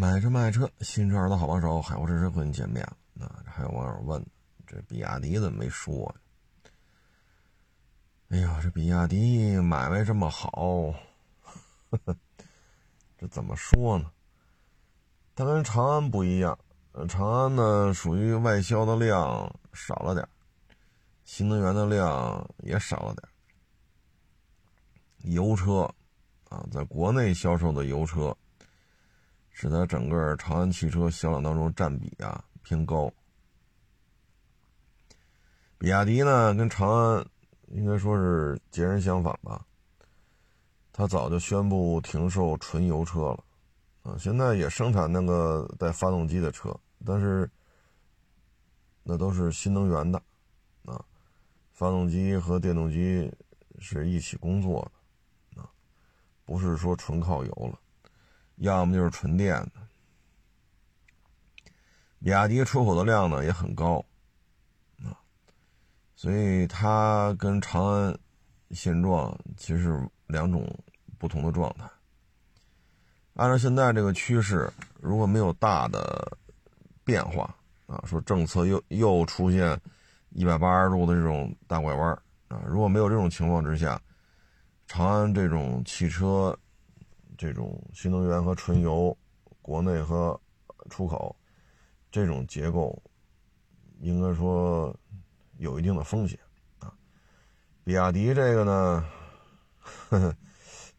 买车卖车，新车二的好帮手，海沃车车和你见面了。那还有网友问，这比亚迪怎么没说？哎呀，这比亚迪买卖这么好，这怎么说呢？它跟长安不一样，长安呢属于外销的量少了点新能源的量也少了点油车啊，在国内销售的油车。使得整个长安汽车销量当中占比啊偏高。比亚迪呢跟长安应该说是截然相反吧，它早就宣布停售纯油车了，啊，现在也生产那个带发动机的车，但是那都是新能源的，啊，发动机和电动机是一起工作的，啊，不是说纯靠油了。要么就是纯电的，比亚迪出口的量呢也很高，啊，所以它跟长安现状其实两种不同的状态。按照现在这个趋势，如果没有大的变化啊，说政策又又出现一百八十度的这种大拐弯啊，如果没有这种情况之下，长安这种汽车。这种新能源和纯油，国内和出口，这种结构，应该说有一定的风险啊。比亚迪这个呢，呵 呵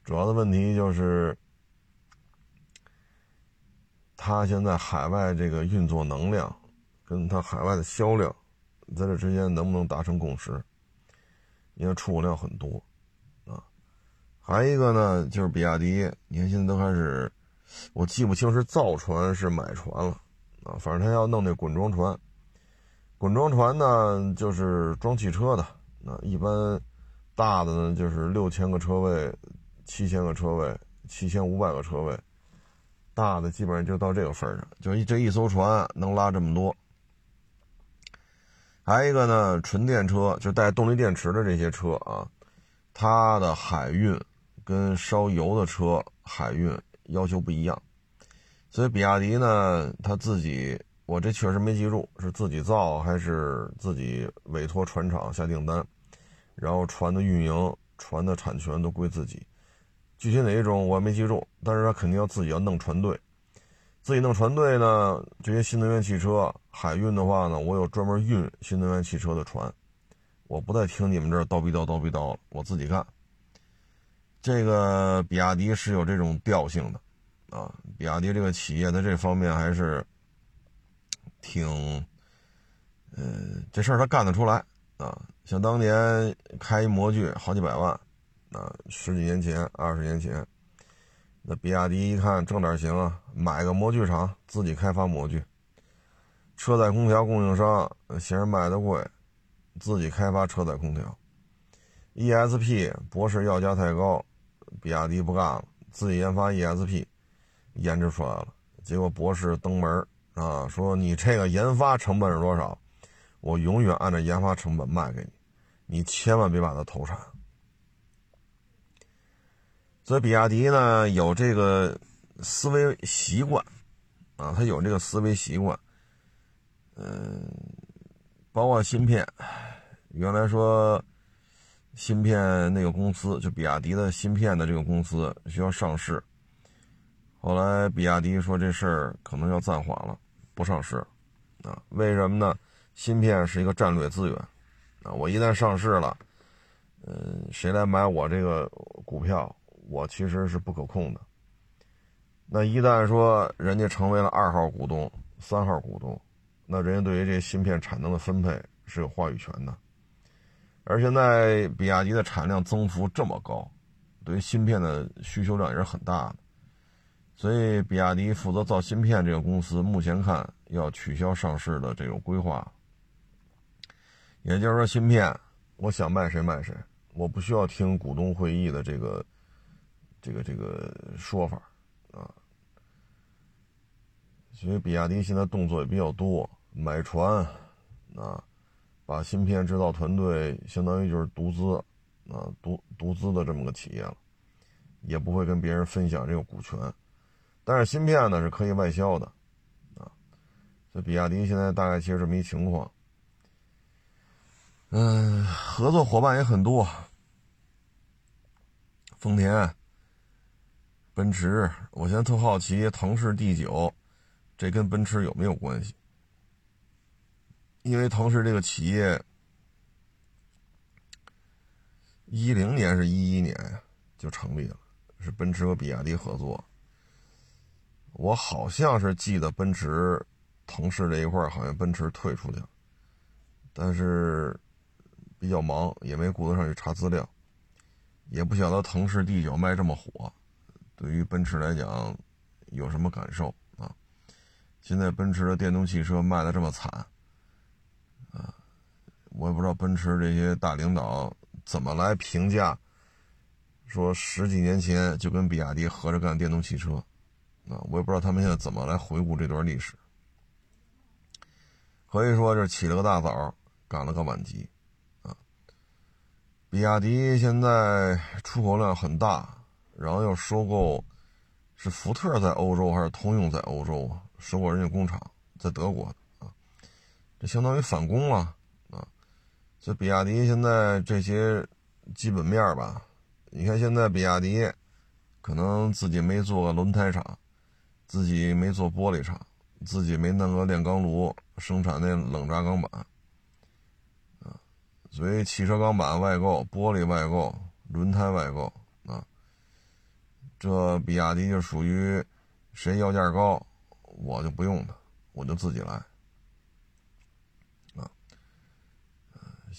主要的问题就是，它现在海外这个运作能量，跟它海外的销量，在这之间能不能达成共识？因为出口量很多。还一个呢，就是比亚迪，你看现在都开始，我记不清是造船是买船了啊，反正他要弄那滚装船。滚装船呢，就是装汽车的，啊，一般大的呢就是六千个车位、七千个车位、七千五百个车位，大的基本上就到这个份上，就这一艘船能拉这么多。还有一个呢，纯电车就带动力电池的这些车啊，它的海运。跟烧油的车海运要求不一样，所以比亚迪呢，他自己我这确实没记住是自己造还是自己委托船厂下订单，然后船的运营、船的产权都归自己。具体哪一种我没记住，但是他肯定要自己要弄船队，自己弄船队呢，这些新能源汽车海运的话呢，我有专门运新能源汽车的船，我不再听你们这儿叨逼叨叨逼叨了，我自己干。这个比亚迪是有这种调性的，啊，比亚迪这个企业在这方面还是挺，呃，这事儿他干得出来啊。想当年开一模具好几百万，啊，十几年前、二十年前，那比亚迪一看挣点行啊，买个模具厂自己开发模具。车载空调供应商嫌人卖的贵，自己开发车载空调。ESP 博士要价太高。比亚迪不干了，自己研发 ESP，研制出来了。结果博士登门啊，说你这个研发成本是多少？我永远按照研发成本卖给你，你千万别把它投产。所以比亚迪呢有这个思维习惯啊，他有这个思维习惯。嗯，包括芯片，原来说。芯片那个公司就比亚迪的芯片的这个公司需要上市，后来比亚迪说这事儿可能要暂缓了，不上市，啊，为什么呢？芯片是一个战略资源，啊，我一旦上市了，嗯，谁来买我这个股票，我其实是不可控的。那一旦说人家成为了二号股东、三号股东，那人家对于这芯片产能的分配是有话语权的。而现在比亚迪的产量增幅这么高，对于芯片的需求量也是很大的，所以比亚迪负责造芯片这个公司目前看要取消上市的这种规划。也就是说，芯片我想卖谁卖谁，我不需要听股东会议的这个这个这个说法啊。所以比亚迪现在动作也比较多，买船啊。把芯片制造团队相当于就是独资，啊独独资的这么个企业了，也不会跟别人分享这个股权，但是芯片呢是可以外销的，啊，所以比亚迪现在大概其实这么一情况。嗯，合作伙伴也很多，丰田、奔驰。我现在特好奇，腾势 D 九，这跟奔驰有没有关系？因为腾势这个企业，一零年是一一年就成立了，是奔驰和比亚迪合作。我好像是记得奔驰、腾势这一块好像奔驰退出去了，但是。比较忙，也没顾得上去查资料，也不晓得腾势 D 九卖这么火，对于奔驰来讲有什么感受啊？现在奔驰的电动汽车卖的这么惨，我也不知道奔驰这些大领导怎么来评价，说十几年前就跟比亚迪合着干电动汽车，啊，我也不知道他们现在怎么来回顾这段历史，可以说是起了个大早，赶了个晚集。啊比亚迪现在出口量很大，然后又收购，是福特在欧洲还是通用在欧洲啊收购人家工厂在德国啊？这相当于反攻了！所以比亚迪现在这些基本面吧，你看现在比亚迪可能自己没做轮胎厂，自己没做玻璃厂，自己没弄个炼钢炉生产那冷轧钢板啊。所以，汽车钢板外购、玻璃外购、轮胎外购啊，这比亚迪就属于谁要价高，我就不用它，我就自己来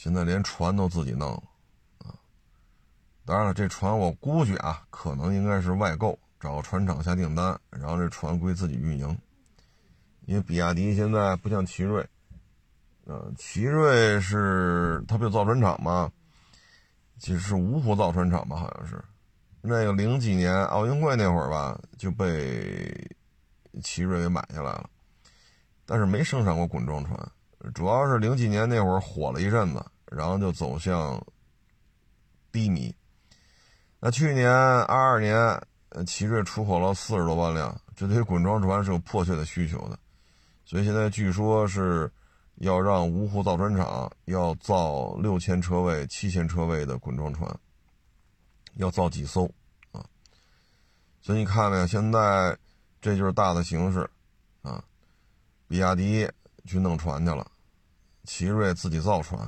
现在连船都自己弄了啊。当然了，这船我估计啊，可能应该是外购，找个船厂下订单，然后这船归自己运营。因为比亚迪现在不像奇瑞。呃，奇瑞是它不有造船厂吗？其实是芜湖造船厂吧，好像是。那个零几年奥运会那会儿吧，就被奇瑞给买下来了，但是没生产过滚装船。主要是零几年那会儿火了一阵子，然后就走向低迷。那去年二二年，呃，奇瑞出口了四十多万辆，这对滚装船是有迫切的需求的，所以现在据说是。要让芜湖造船厂要造六千车位、七千车位的滚装船，要造几艘啊？所以你看呢，现在这就是大的形势啊。比亚迪去弄船去了，奇瑞自己造船，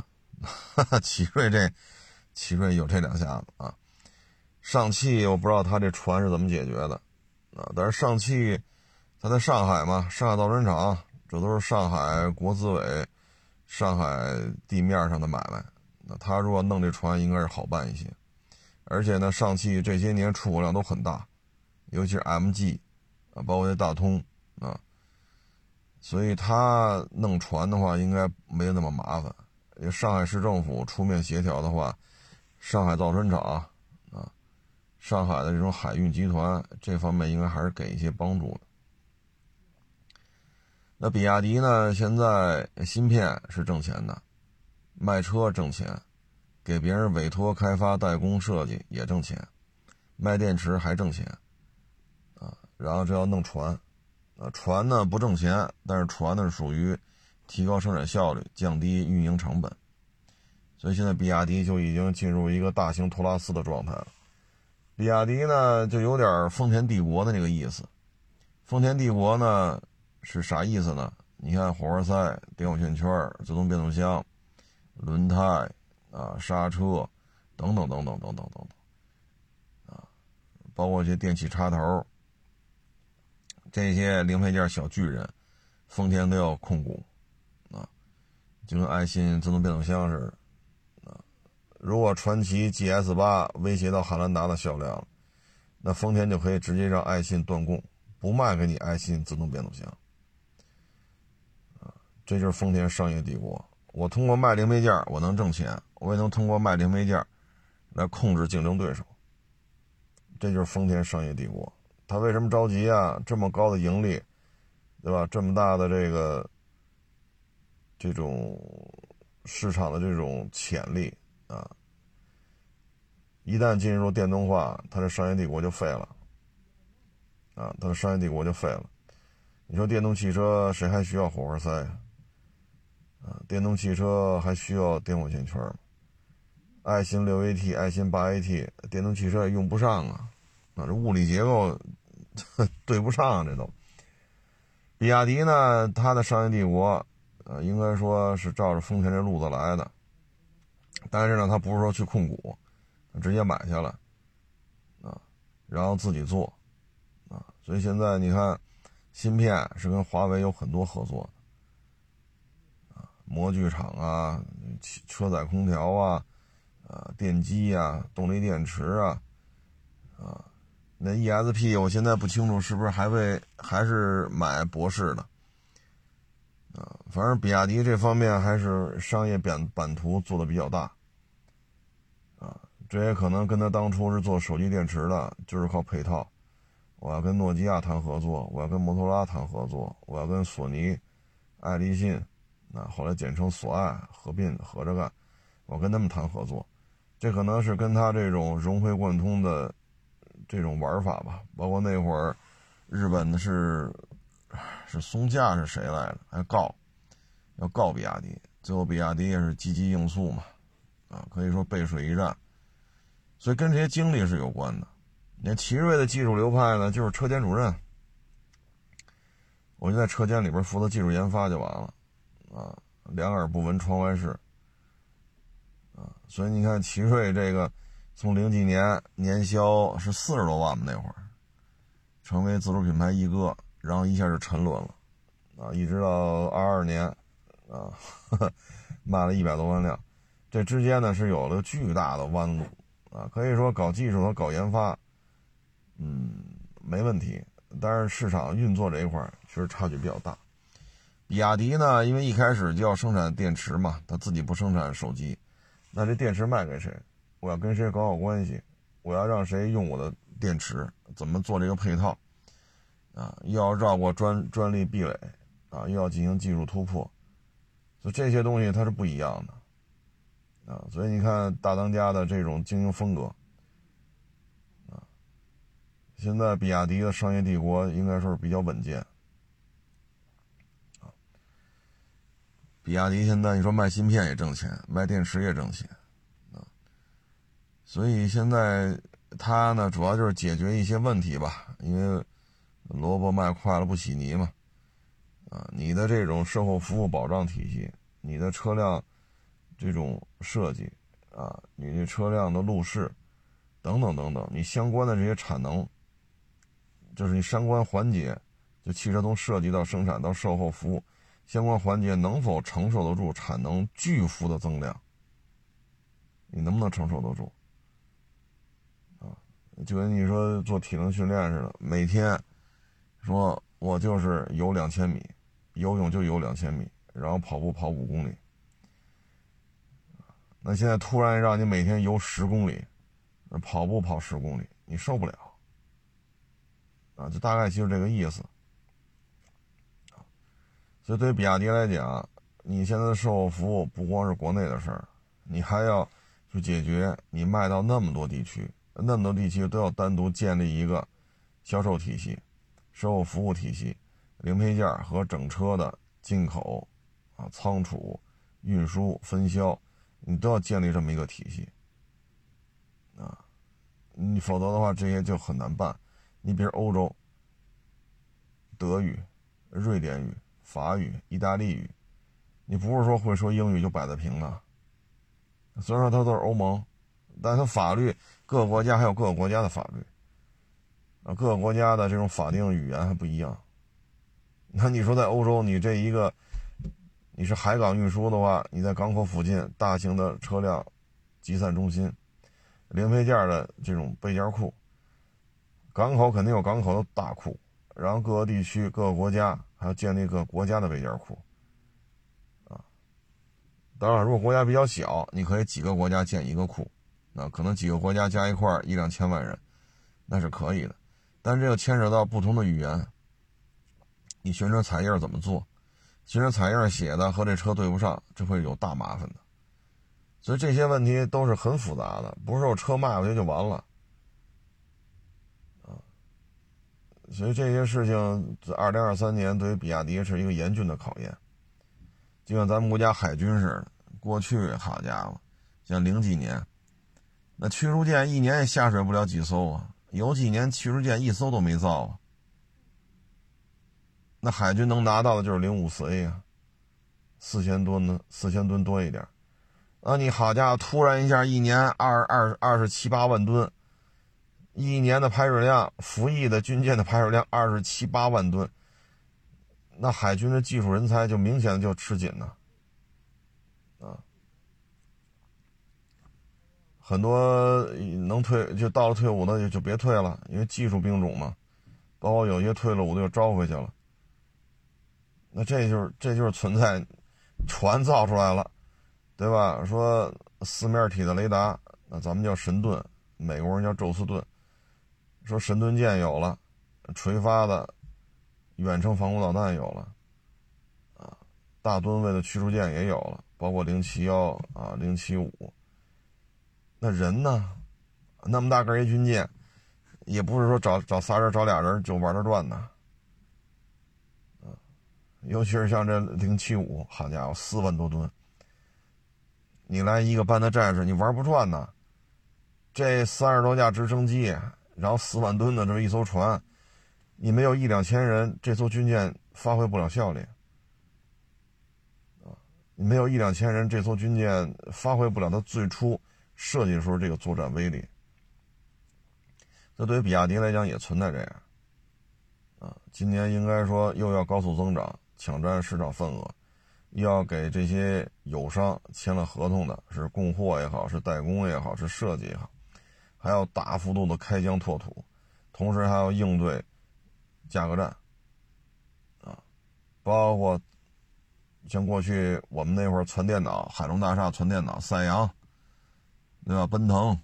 哈 哈奇瑞这奇瑞有这两下子啊。上汽我不知道他这船是怎么解决的啊，但是上汽他在上海嘛，上海造船厂。这都是上海国资委、上海地面上的买卖。那他如果弄这船，应该是好办一些。而且呢，上汽这些年出口量都很大，尤其是 MG 啊，包括那大通啊，所以他弄船的话，应该没那么麻烦。上海市政府出面协调的话，上海造船厂啊，上海的这种海运集团这方面应该还是给一些帮助的。那比亚迪呢？现在芯片是挣钱的，卖车挣钱，给别人委托开发代工设计也挣钱，卖电池还挣钱，啊，然后这要弄船，啊，船呢不挣钱，但是船呢属于提高生产效率、降低运营成本，所以现在比亚迪就已经进入一个大型托拉斯的状态了。比亚迪呢就有点丰田帝国的那个意思，丰田帝国呢。是啥意思呢？你看，火花塞、电动线圈、自动变速箱、轮胎啊、刹车等等等等等等等等啊，包括一些电器插头，这些零配件小巨人，丰田都要控股啊，就跟爱信自动变速箱似的啊。如果传祺 GS 八威胁到汉兰达的销量，那丰田就可以直接让爱信断供，不卖给你爱信自动变速箱。这就是丰田商业帝国。我通过卖零配件，我能挣钱；我也能通过卖零配件来控制竞争对手。这就是丰田商业帝国。他为什么着急啊？这么高的盈利，对吧？这么大的这个这种市场的这种潜力啊！一旦进入电动化，他的商业帝国就废了啊，它的商业帝国就废了。你说电动汽车谁还需要火花塞啊？啊，电动汽车还需要电火线圈吗？爱信六 AT、爱信八 AT，电动汽车也用不上啊，啊，这物理结构 对不上，这都。比亚迪呢，它的商业帝国，呃，应该说是照着丰田这路子来的，但是呢，它不是说去控股，直接买下来，啊，然后自己做，啊，所以现在你看，芯片是跟华为有很多合作，啊，模具厂啊，车载空调啊。啊，电机啊，动力电池啊，啊，那 ESP 我现在不清楚是不是还会还是买博士的，啊，反正比亚迪这方面还是商业版版图做的比较大，啊，这也可能跟他当初是做手机电池的，就是靠配套，我要跟诺基亚谈合作，我要跟摩托罗拉谈合作，我要跟索尼、爱立信，啊，后来简称索爱合并合着干，我跟他们谈合作。这可能是跟他这种融会贯通的这种玩法吧，包括那会儿日本的是是松下是谁来着？还告要告比亚迪，最后比亚迪也是积极应诉嘛，啊，可以说背水一战，所以跟这些经历是有关的。你看奇瑞的技术流派呢，就是车间主任，我就在车间里边负责技术研发就完了，啊，两耳不闻窗外事。啊，所以你看，奇瑞这个从零几年年销是四十多万吧，那会儿成为自主品牌一哥，然后一下就沉沦了，啊，一直到二二年，啊，卖了一百多万辆，这之间呢是有了巨大的弯路，啊，可以说搞技术和搞研发，嗯，没问题，但是市场运作这一块确实差距比较大。比亚迪呢，因为一开始就要生产电池嘛，它自己不生产手机。那这电池卖给谁？我要跟谁搞好关系？我要让谁用我的电池？怎么做这个配套？啊，又要绕过专专利壁垒，啊，又要进行技术突破，所以这些东西它是不一样的，啊，所以你看大当家的这种经营风格，啊，现在比亚迪的商业帝国应该说是比较稳健。比亚迪现在你说卖芯片也挣钱，卖电池也挣钱，所以现在它呢主要就是解决一些问题吧，因为萝卜卖快了不洗泥嘛，啊，你的这种售后服务保障体系，你的车辆这种设计啊，你的车辆的路试等等等等，你相关的这些产能，就是你相关环节，就汽车从设计到生产到售后服务。相关环节能否承受得住产能巨幅的增量？你能不能承受得住？就跟你说做体能训练似的，每天说我就是游两千米，游泳就游两千米，然后跑步跑五公里。那现在突然让你每天游十公里，跑步跑十公里，你受不了。啊，就大概就是这个意思。所以，对于比亚迪来讲，你现在的售后服务不光是国内的事儿，你还要去解决你卖到那么多地区，那么多地区都要单独建立一个销售体系、售后服务体系、零配件和整车的进口、啊仓储、运输、分销，你都要建立这么一个体系啊，你否则的话，这些就很难办。你比如欧洲，德语、瑞典语。法语、意大利语，你不是说会说英语就摆得平了。虽然说它都是欧盟，但它法律各个国家还有各个国家的法律啊，各个国家的这种法定语言还不一样。那你说在欧洲，你这一个你是海港运输的话，你在港口附近大型的车辆集散中心、零配件的这种备件库，港口肯定有港口的大库，然后各个地区、各个国家。还要建立一个国家的备件库，啊，当然，如果国家比较小，你可以几个国家建一个库，啊，可能几个国家加一块一两千万人，那是可以的。但这个牵扯到不同的语言，你宣传彩页怎么做？宣传彩页写的和这车对不上，这会有大麻烦的。所以这些问题都是很复杂的，不是说车卖过去就完了，所以这些事情在，二零二三年对于比亚迪是一个严峻的考验。就像咱们国家海军似的，过去好家伙，像零几年，那驱逐舰一年也下水不了几艘啊，有几年驱逐舰一艘都没造啊。那海军能拿到的就是零五四 A 啊，四千吨的，四千吨多一点。啊，你好家伙，突然一下一年二二二十七八万吨，一年的排水量，服役的军舰的排水量二十七八万吨，那海军的技术人才就明显的就吃紧了，很多能退就到了退伍的就就别退了，因为技术兵种嘛，包括有些退了伍的又招回去了，那这就是这就是存在，船造出来了。对吧？说四面体的雷达，那咱们叫神盾，美国人叫宙斯盾。说神盾舰有了，垂发的远程防空导弹有了，啊，大吨位的驱逐舰也有了，包括零七幺啊、零七五。那人呢？那么大个一军舰，也不是说找找仨人、找俩人就玩得转的。尤其是像这零七五，好家伙，四万多吨。你来一个班的战士，你玩不转呢。这三十多架直升机，然后四万吨的这么一艘船，你没有一两千人，这艘军舰发挥不了效力。你没有一两千人，这艘军舰发挥不了它最初设计的时候这个作战威力。这对于比亚迪来讲也存在这样。啊，今年应该说又要高速增长，抢占市场份额。又要给这些友商签了合同的，是供货也好，是代工也好，是设计也好，还要大幅度的开疆拓土，同时还要应对价格战，啊，包括像过去我们那会儿传电脑，海龙大厦传电脑，三洋，对吧？奔腾，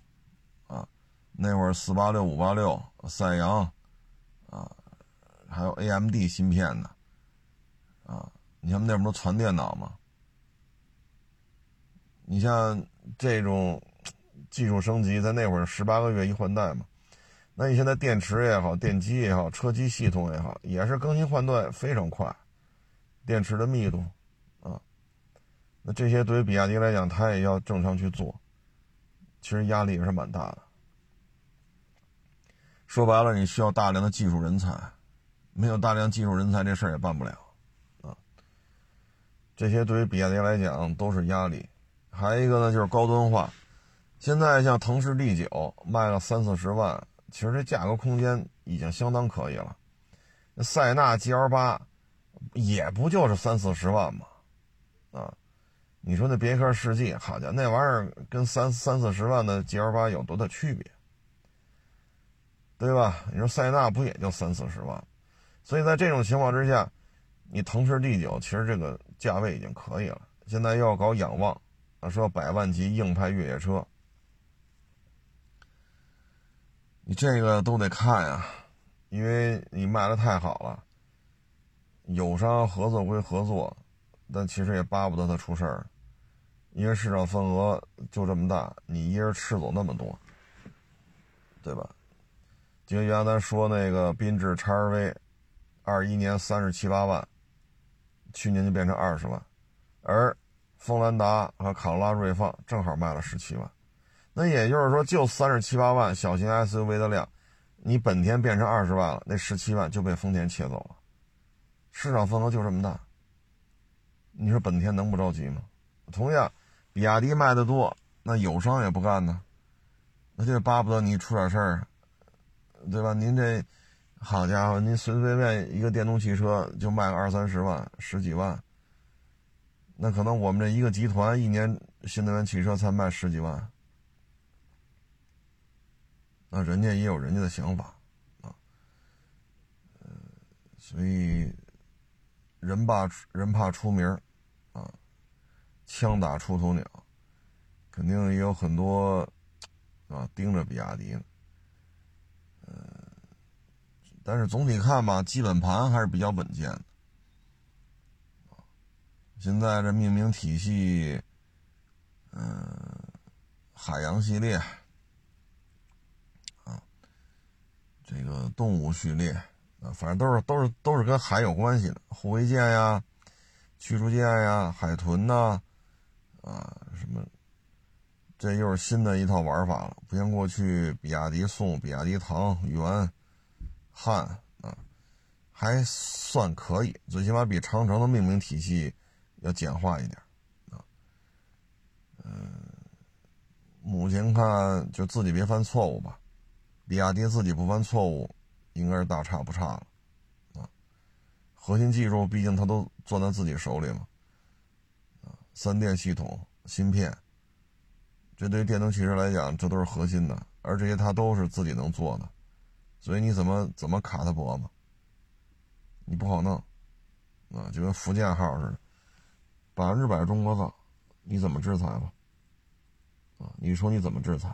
啊，那会儿四八六、五八六，赛扬，啊，还有 AMD 芯片呢，啊。你像那不都传电脑吗？你像这种技术升级，在那会儿十八个月一换代嘛。那你现在电池也好，电机也好，车机系统也好，也是更新换代非常快，电池的密度啊。那这些对于比亚迪来讲，它也要正常去做，其实压力也是蛮大的。说白了，你需要大量的技术人才，没有大量技术人才，这事儿也办不了。啊这些对于比亚迪来讲都是压力，还有一个呢就是高端化。现在像腾势 D 九卖了三四十万，其实这价格空间已经相当可以了。塞纳 GL 八也不就是三四十万嘛，啊，你说那别克世纪，好家伙，那玩意儿跟三三四十万的 GL 八有多大区别？对吧？你说塞纳不也就三四十万？所以在这种情况之下。你腾势 D 九其实这个价位已经可以了，现在又要搞仰望，说百万级硬派越野车，你这个都得看呀，因为你卖的太好了，友商合作归合作，但其实也巴不得他出事儿，因为市场份额就这么大，你一人吃走那么多，对吧？就原来咱说那个缤智 XRV，二一年三十七八万。去年就变成二十万，而锋兰达和卡罗拉锐放正好卖了十七万，那也就是说，就三十七八万小型 SUV 的量，你本田变成二十万了，那十七万就被丰田切走了，市场份额就这么大，你说本田能不着急吗？同样，比亚迪卖的多，那友商也不干呢，那就巴不得你出点事儿，对吧？您这。好家伙，您随随便便一个电动汽车就卖个二三十万、十几万，那可能我们这一个集团一年新能源汽车才卖十几万，那人家也有人家的想法啊，所以人怕人怕出名啊，枪打出头鸟，肯定也有很多啊盯着比亚迪呢。但是总体看吧，基本盘还是比较稳健的。现在这命名体系，嗯，海洋系列，啊，这个动物序列，啊，反正都是都是都是跟海有关系的，护卫舰呀、驱逐舰呀、海豚呐，啊什么，这又是新的一套玩法了，不像过去比亚迪宋、比亚迪唐、元、汉啊，还算可以，最起码比长城的命名体系要简化一点啊，嗯，目前看就自己别犯错误吧，比亚迪自己不犯错误。应该是大差不差了，啊，核心技术毕竟他都攥在自己手里嘛，啊，三电系统、芯片，这对于电动汽车来讲，这都是核心的，而这些他都是自己能做的，所以你怎么怎么卡他脖子，你不好弄，啊，就跟福建号似的，百分之百中国造，你怎么制裁吧？啊，你说你怎么制裁？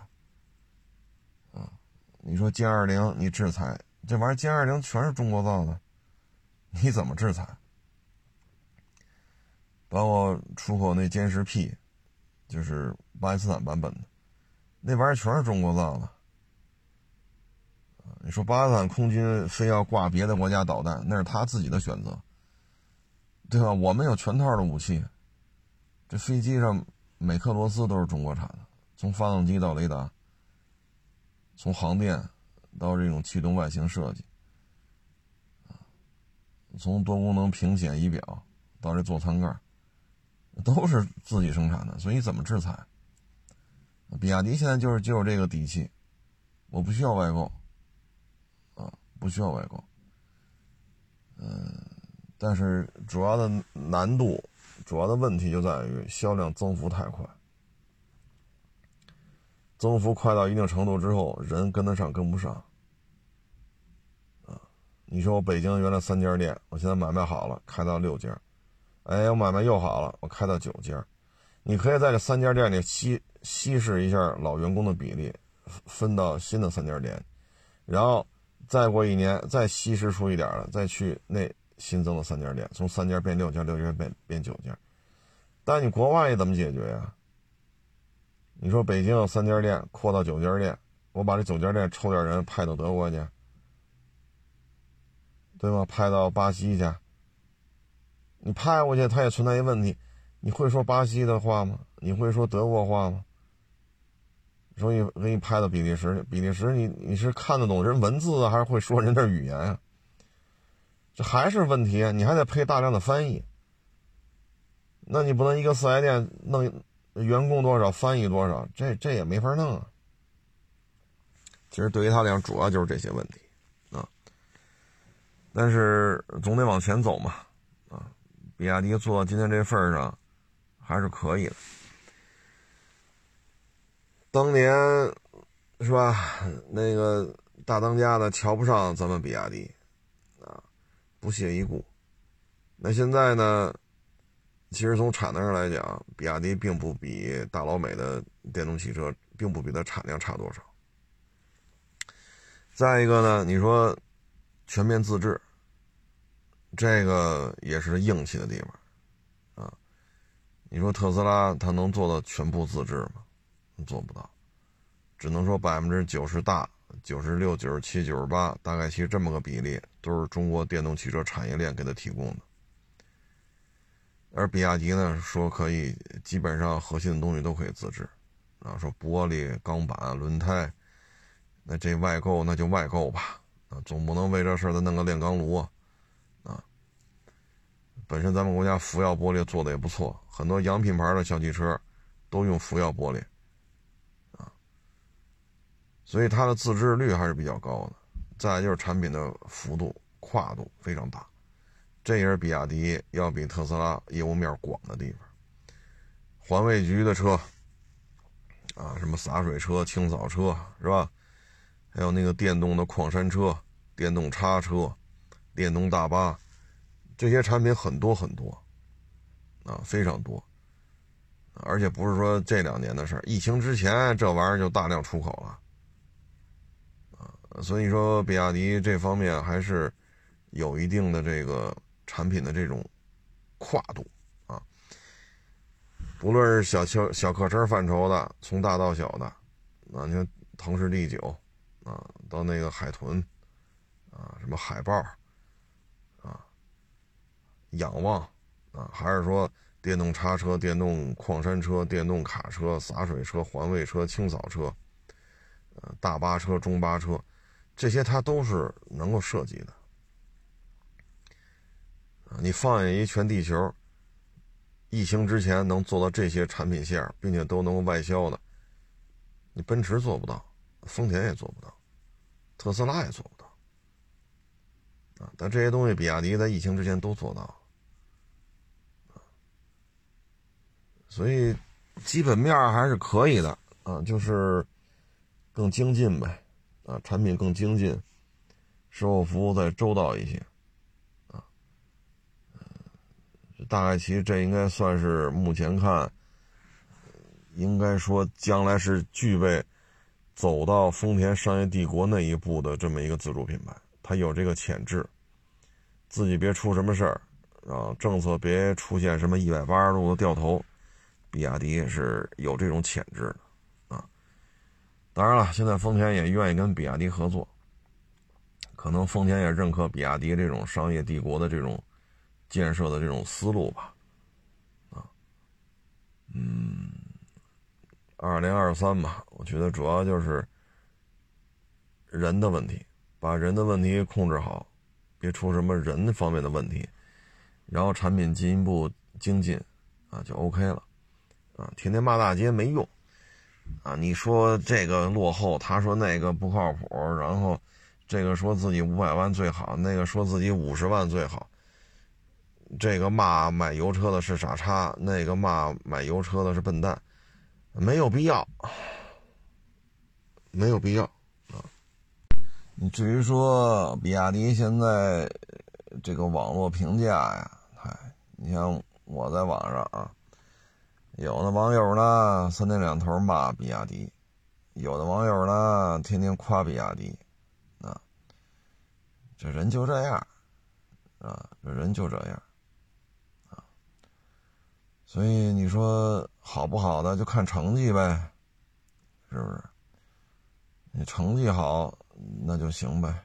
啊，你说歼二零你制裁？这玩意儿歼二零全是中国造的，你怎么制裁？包括出口那歼十 P，就是巴基斯坦版本的，那玩意儿全是中国造的。你说巴基斯坦空军非要挂别的国家导弹，那是他自己的选择，对吧？我们有全套的武器，这飞机上每颗螺丝都是中国产的，从发动机到雷达，从航电。到这种气动外形设计，从多功能屏显仪表到这座舱盖，都是自己生产的，所以怎么制裁？比亚迪现在就是就有这个底气，我不需要外购，啊，不需要外购，嗯，但是主要的难度，主要的问题就在于销量增幅太快。增幅快到一定程度之后，人跟得上跟不上，啊，你说我北京原来三家店，我现在买卖好了，开到六家，哎，我买卖又好了，我开到九家，你可以在这三家店里稀稀释一下老员工的比例，分到新的三家店，然后再过一年再稀释出一点了，再去那新增的三家店，从三家变六家，六家变变九家，但你国外怎么解决呀？你说北京有三家店，扩到九家店，我把这九家店抽点人派到德国去，对吧？派到巴西去，你派过去，他也存在一问题：你会说巴西的话吗？你会说德国话吗？所以给你派到比利时去，比利时你你是看得懂人文字啊，还是会说人的语言啊？这还是问题！你还得配大量的翻译，那你不能一个四 S 店弄。员工多少，翻译多少，这这也没法弄啊。其实对于他来讲，主要就是这些问题啊。但是总得往前走嘛，啊，比亚迪做到今天这份上，还是可以的。当年是吧？那个大当家的瞧不上咱们比亚迪，啊，不屑一顾。那现在呢？其实从产能上来讲，比亚迪并不比大老美的电动汽车，并不比它产量差多少。再一个呢，你说全面自制，这个也是硬气的地方啊。你说特斯拉它能做到全部自制吗？做不到，只能说百分之九十大、九十六、九十七、九十八，大概其实这么个比例，都是中国电动汽车产业链给它提供的。而比亚迪呢，说可以基本上核心的东西都可以自制，啊，说玻璃、钢板、轮胎，那这外购那就外购吧，啊，总不能为这事儿再弄个炼钢炉，啊，本身咱们国家福耀玻璃做的也不错，很多洋品牌的小汽车都用福耀玻璃，啊，所以它的自制率还是比较高的，再就是产品的幅度跨度非常大。这也是比亚迪要比特斯拉业务面广的地方。环卫局的车，啊，什么洒水车、清扫车，是吧？还有那个电动的矿山车、电动叉车、电动大巴，这些产品很多很多，啊，非常多。而且不是说这两年的事儿，疫情之前这玩意儿就大量出口了，啊，所以说比亚迪这方面还是有一定的这个。产品的这种跨度啊，不论是小小小客车范畴的，从大到小的，啊，你看腾势 D 九啊，到那个海豚啊，什么海豹，啊，仰望，啊，还是说电动叉车、电动矿山车、电动卡车、洒水车、环卫车、清扫车，呃，大巴车、中巴车，这些它都是能够涉及的。你放眼一全地球，疫情之前能做到这些产品线，并且都能够外销的，你奔驰做不到，丰田也做不到，特斯拉也做不到。啊，但这些东西，比亚迪在疫情之前都做到了。所以基本面还是可以的啊，就是更精进呗，啊，产品更精进，售后服务再周到一些。大概其实这应该算是目前看，应该说将来是具备走到丰田商业帝国那一步的这么一个自主品牌，它有这个潜质，自己别出什么事儿，啊，政策别出现什么一百八十度的掉头，比亚迪是有这种潜质的，啊，当然了，现在丰田也愿意跟比亚迪合作，可能丰田也认可比亚迪这种商业帝国的这种。建设的这种思路吧，啊，嗯，二零二三吧，我觉得主要就是人的问题，把人的问题控制好，别出什么人方面的问题，然后产品进一步精进，啊，就 OK 了，啊，天天骂大街没用，啊，你说这个落后，他说那个不靠谱，然后这个说自己五百万最好，那个说自己五十万最好。这个骂买油车的是傻叉，那个骂买油车的是笨蛋，没有必要，没有必要啊！你至于说比亚迪现在这个网络评价呀，哎，你像我在网上啊，有的网友呢三天两头骂比亚迪，有的网友呢天天夸比亚迪，啊，这人就这样，啊，这人就这样。所以你说好不好的就看成绩呗，是不是？你成绩好那就行呗，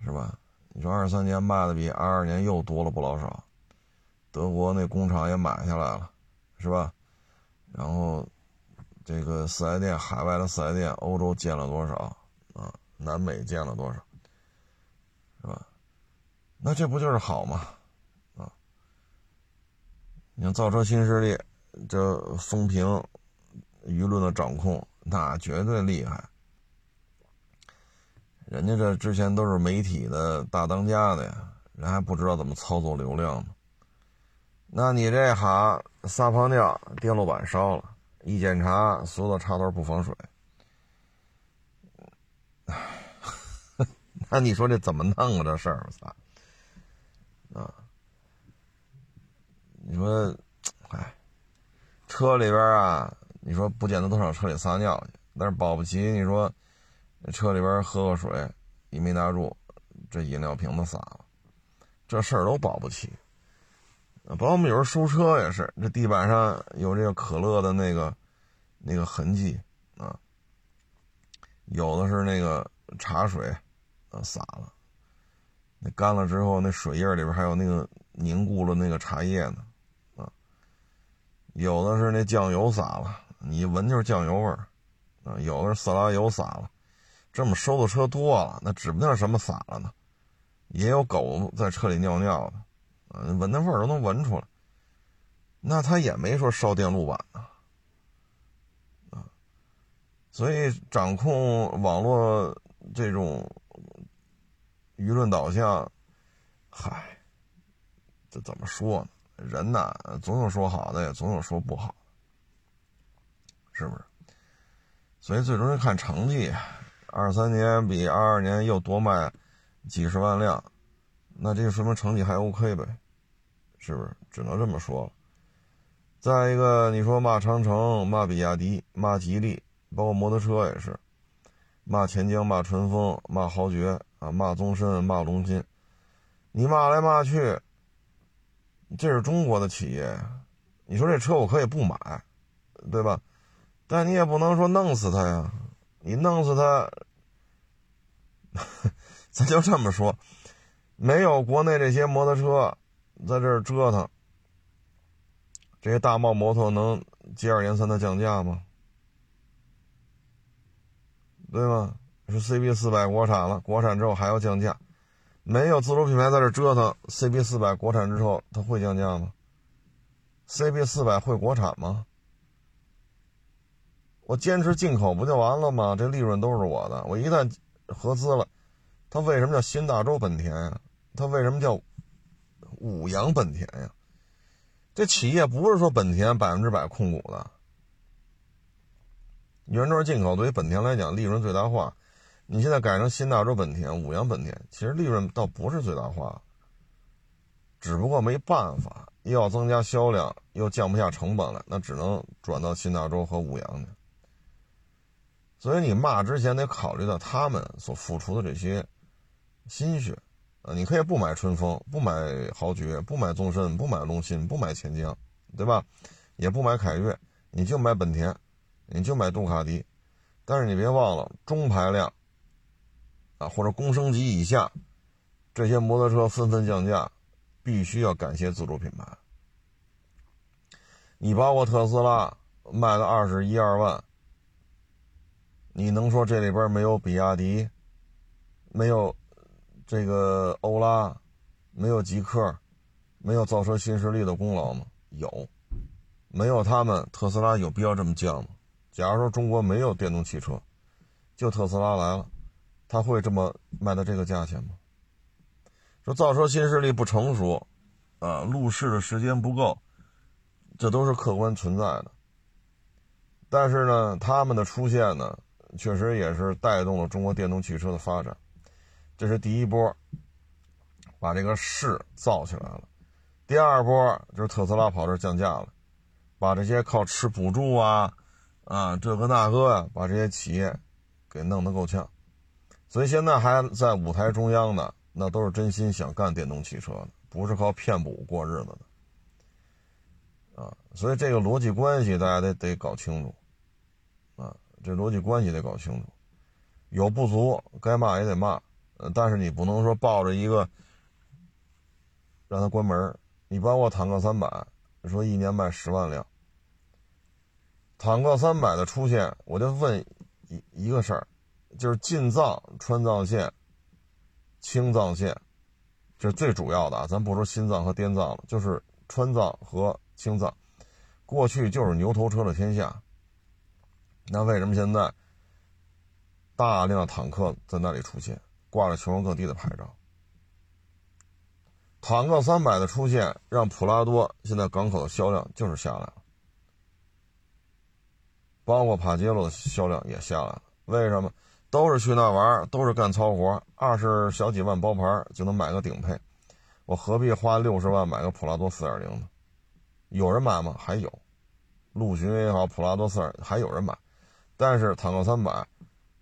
是吧？你说二三年卖的比二二年又多了不老少，德国那工厂也买下来了，是吧？然后这个四 S 店，海外的四 S 店，欧洲建了多少啊？南美建了多少，是吧？那这不就是好吗？你像造车新势力，这风评、舆论的掌控，那绝对厉害。人家这之前都是媒体的大当家的呀，人还不知道怎么操作流量呢。那你这哈撒泡尿，电路板烧了，一检查所有的插头不防水，那你说这怎么弄啊？这事儿，我操！啊。你说，哎，车里边啊，你说不见得都上车里撒尿去，但是保不齐你说车里边喝个水，一没拿住，这饮料瓶子洒了，这事儿都保不齐。包括我们有时候收车也是，这地板上有这个可乐的那个那个痕迹啊，有的是那个茶水啊洒了，那干了之后，那水印里边还有那个凝固了那个茶叶呢。有的是那酱油洒了，你一闻就是酱油味儿，啊，有的是色拉油洒了，这么收的车多了，那指不定什么洒了呢。也有狗在车里尿尿的，啊，闻那味儿都能闻出来。那他也没说烧电路板呢，啊，所以掌控网络这种舆论导向，嗨，这怎么说呢？人呐，总有说好的，也总有说不好，是不是？所以最终是看成绩。二三年比二二年又多卖几十万辆，那这就说明成绩还 OK 呗，是不是？只能这么说了。再一个，你说骂长城、骂比亚迪、骂吉利，包括摩托车也是，骂钱江、骂春风、骂豪爵啊、骂宗申、骂龙金，你骂来骂去。这是中国的企业，你说这车我可以不买，对吧？但你也不能说弄死他呀，你弄死他，咱就这么说，没有国内这些摩托车在这儿折腾，这些大贸摩托能接二连三的降价吗？对吗？说 CB 四百国产了，国产之后还要降价，没有自主品牌在这折腾，CB 四百国产之后它会降价吗？CB 四百会国产吗？我坚持进口不就完了吗？这利润都是我的。我一旦合资了，它为什么叫新大洲本田呀？它为什么叫五羊本田呀？这企业不是说本田百分之百控股的，原装进口对于本田来讲利润最大化。你现在改成新大洲本田、五羊本田，其实利润倒不是最大化，只不过没办法，又要增加销量，又降不下成本来，那只能转到新大洲和五羊去。所以你骂之前得考虑到他们所付出的这些心血啊！你可以不买春风，不买豪爵，不买宗申，不买龙鑫，不买钱江，对吧？也不买凯越，你就买本田，你就买杜卡迪。但是你别忘了中排量或者公升级以下这些摩托车纷纷降价，必须要感谢自主品牌。你包括特斯拉卖了二十一二万。你能说这里边没有比亚迪，没有这个欧拉，没有极客，没有造车新势力的功劳吗？有，没有他们，特斯拉有必要这么降吗？假如说中国没有电动汽车，就特斯拉来了，他会这么卖到这个价钱吗？说造车新势力不成熟，啊，入市的时间不够，这都是客观存在的。但是呢，他们的出现呢？确实也是带动了中国电动汽车的发展，这是第一波，把这个市造起来了。第二波就是特斯拉跑这降价了，把这些靠吃补助啊，啊这个那个呀，把这些企业给弄得够呛。所以现在还在舞台中央的，那都是真心想干电动汽车的，不是靠骗补过日子的，啊，所以这个逻辑关系大家得得搞清楚，啊。这逻辑关系得搞清楚，有不足该骂也得骂，呃，但是你不能说抱着一个让他关门你包括坦克三百，说一年卖十万辆，坦克三百的出现，我就问一一个事儿，就是进藏川藏线、青藏线，这是最主要的啊，咱不说新藏和滇藏了，就是川藏和青藏，过去就是牛头车的天下。那为什么现在大量的坦克在那里出现，挂着全国各地的牌照？坦克三百的出现，让普拉多现在港口的销量就是下来了，包括帕杰罗的销量也下来了。为什么？都是去那玩都是干糙活，二十小几万包牌就能买个顶配，我何必花六十万买个普拉多四点零呢？有人买吗？还有，陆巡也好，普拉多四还有人买。但是坦克三百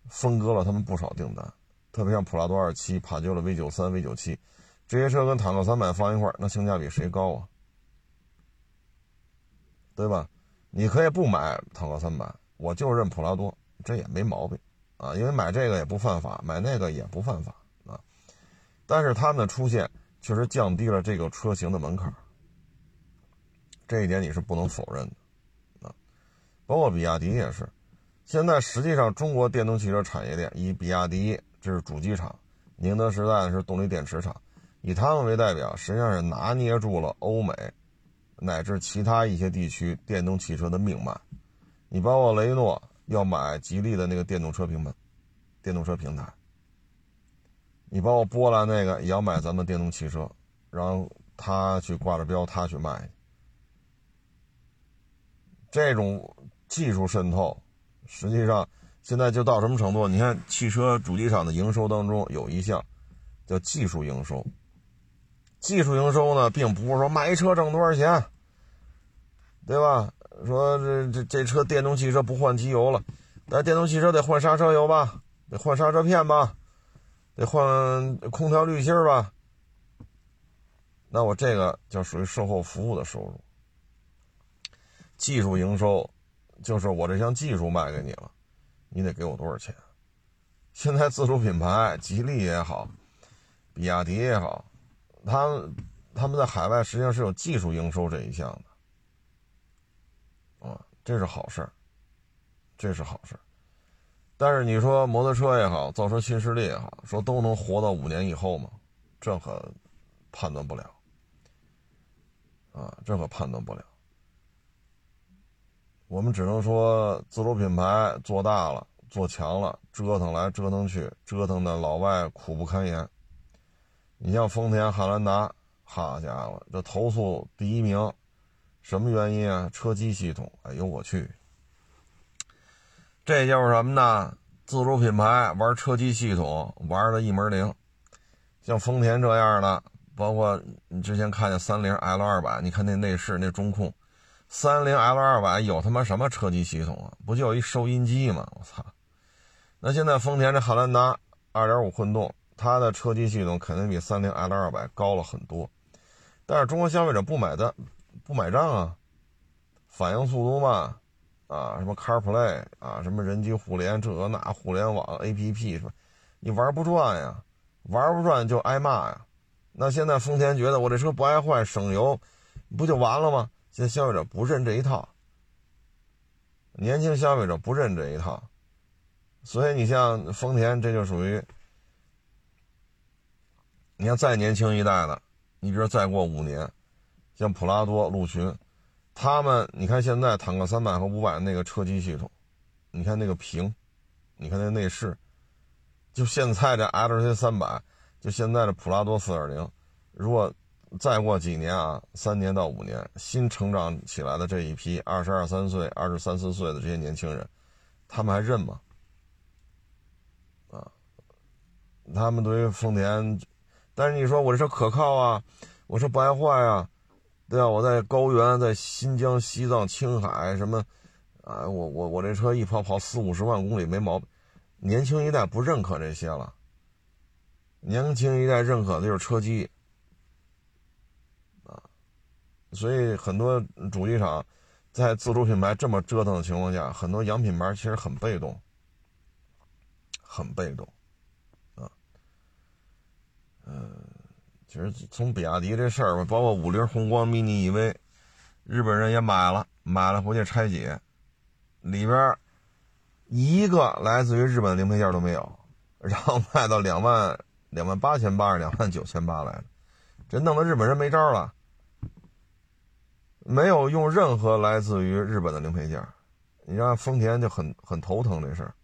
分割了他们不少订单，特别像普拉多二七、帕杰罗 V 九三、V 九七这些车跟坦克三百放一块那性价比谁高啊？对吧？你可以不买坦克三百，我就认普拉多，这也没毛病啊，因为买这个也不犯法，买那个也不犯法啊。但是他们的出现确实降低了这个车型的门槛，这一点你是不能否认的啊。包括比亚迪也是。现在实际上，中国电动汽车产业链以比亚迪这是主机厂，宁德时代是动力电池厂，以他们为代表，实际上是拿捏住了欧美乃至其他一些地区电动汽车的命脉。你包括雷诺要买吉利的那个电动车平台，电动车平台，你包括波兰那个也要买咱们电动汽车，然后他去挂着标，他去卖。这种技术渗透。实际上，现在就到什么程度？你看，汽车主机厂的营收当中有一项叫技术营收。技术营收呢，并不是说卖一车挣多少钱，对吧？说这这这车电动汽车不换机油了，但电动汽车得换刹车油吧，得换刹车片吧，得换空调滤芯吧。那我这个就属于售后服务的收入。技术营收。就是我这项技术卖给你了，你得给我多少钱？现在自主品牌，吉利也好，比亚迪也好，他们他们在海外实际上是有技术营收这一项的，啊，这是好事儿，这是好事儿。但是你说摩托车也好，造车新势力也好，说都能活到五年以后吗？这可判断不了，啊，这可判断不了。我们只能说自主品牌做大了，做强了，折腾来折腾去，折腾的老外苦不堪言。你像丰田汉兰达，好家伙，这投诉第一名，什么原因啊？车机系统，哎呦我去！这就是什么呢？自主品牌玩车机系统玩的一门灵，像丰田这样的，包括你之前看见三菱 L 二百，你看那内饰那中控，三菱 L 二百有他妈什么车机系统啊？不就一收音机吗？我操！那现在丰田这汉兰达二点五混动，它的车机系统肯定比三菱 L 二百高了很多，但是中国消费者不买单，不买账啊，反应速度慢。啊，什么 CarPlay 啊，什么人机互联，这那互联网 APP 是吧？你玩不转呀，玩不转就挨骂呀。那现在丰田觉得我这车不爱坏，省油，不就完了吗？现在消费者不认这一套，年轻消费者不认这一套，所以你像丰田，这就属于，你看再年轻一代的，你比如再过五年，像普拉多、陆巡。他们，你看现在坦克三百和五百那个车机系统，你看那个屏，你看那内饰，就现在这 L C 三百，就现在的普拉多四点零，如果再过几年啊，三年到五年，新成长起来的这一批二十二三岁、二十三四岁的这些年轻人，他们还认吗？啊，他们对于丰田，但是你说我这车可靠啊，我说不爱坏啊。对啊，我在高原，在新疆、西藏、青海什么，啊，我我我这车一跑跑四五十万公里没毛病。年轻一代不认可这些了，年轻一代认可的就是车机，啊，所以很多主机厂在自主品牌这么折腾的情况下，很多洋品牌其实很被动，很被动，啊，嗯。其实从比亚迪这事儿吧，包括五菱宏光 mini EV，日本人也买了，买了回去拆解，里边一个来自于日本的零配件都没有，然后卖到两万两万八千八，两万九千八来了，这弄得日本人没招了，没有用任何来自于日本的零配件，你让丰田就很很头疼这事儿。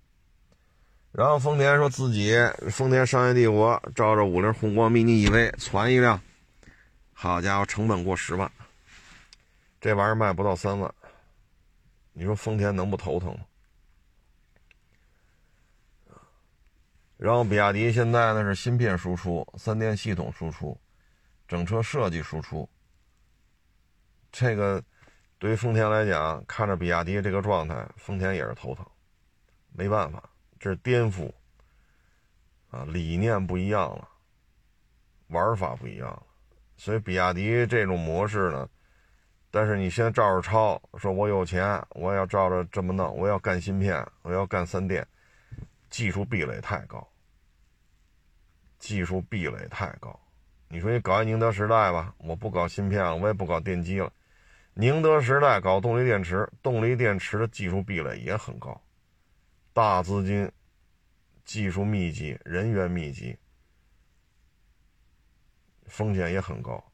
然后丰田说自己丰田商业帝国照着五菱宏光 mini EV 传一辆，好家伙，成本过十万，这玩意儿卖不到三万，你说丰田能不头疼吗？然后比亚迪现在呢是芯片输出、三电系统输出、整车设计输出，这个对于丰田来讲，看着比亚迪这个状态，丰田也是头疼，没办法。这是颠覆啊，理念不一样了，玩法不一样了，所以比亚迪这种模式呢，但是你现在照着抄，说我有钱，我要照着这么弄，我要干芯片，我要干三电，技术壁垒太高，技术壁垒太高。你说你搞一宁德时代吧，我不搞芯片了，我也不搞电机了，宁德时代搞动力电池，动力电池的技术壁垒也很高。大资金、技术密集、人员密集，风险也很高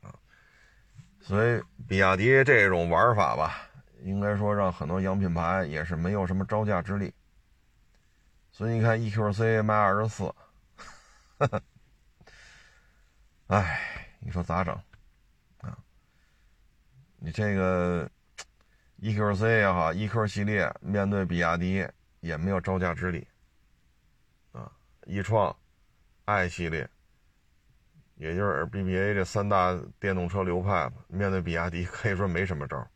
啊。所以，比亚迪这种玩法吧，应该说让很多洋品牌也是没有什么招架之力。所以你看，EQC 卖二十四，哎，你说咋整啊？你这个。E Q C 也好，E Q 系列面对比亚迪也没有招架之力，啊，易创，i 系列，也就是 B B A 这三大电动车流派，面对比亚迪 可以说没什么招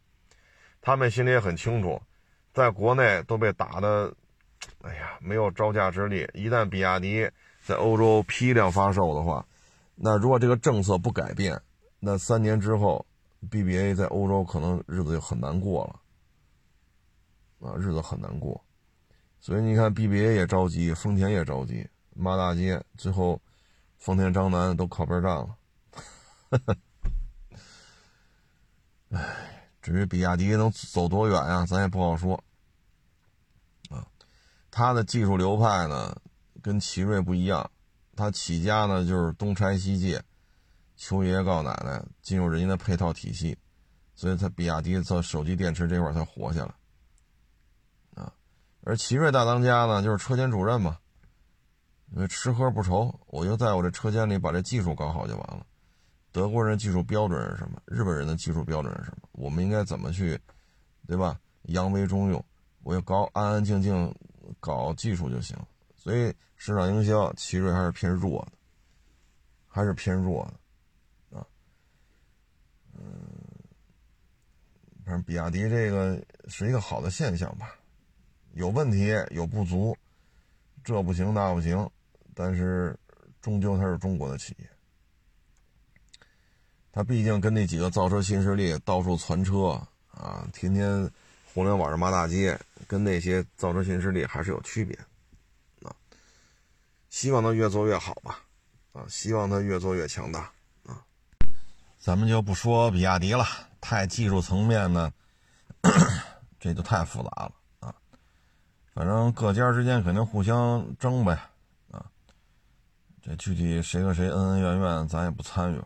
他们心里也很清楚，在国内都被打的，哎呀，没有招架之力。一旦比亚迪在欧洲批量发售的话，那如果这个政策不改变，那三年之后。BBA 在欧洲可能日子就很难过了，啊，日子很难过，所以你看 BBA 也着急，丰田也着急，骂大街，最后丰田张楠都靠边站了。哎，至于比亚迪能走多远呀，咱也不好说。啊，它的技术流派呢，跟奇瑞不一样，它起家呢就是东拆西借，求爷爷告奶奶，进入人家的配套体系，所以他比亚迪在手机电池这块才活下来。啊，而奇瑞大当家呢，就是车间主任嘛，因为吃喝不愁，我就在我这车间里把这技术搞好就完了。德国人技术标准是什么？日本人的技术标准是什么？我们应该怎么去，对吧？扬威中用，我要搞安安静静搞技术就行。所以市场营销，奇瑞还是偏弱的，还是偏弱的啊。嗯，比亚迪这个是一个好的现象吧，有问题有不足，这不行那不行，但是终究它是中国的企业。他毕竟跟那几个造车新势力到处传车啊，天天互联网上骂大街，跟那些造车新势力还是有区别啊。希望他越做越好吧，啊，希望他越做越强大啊。咱们就不说比亚迪了，太技术层面呢，这就太复杂了啊。反正各家之间肯定互相争呗啊。这具体谁和谁恩恩怨怨，咱也不参与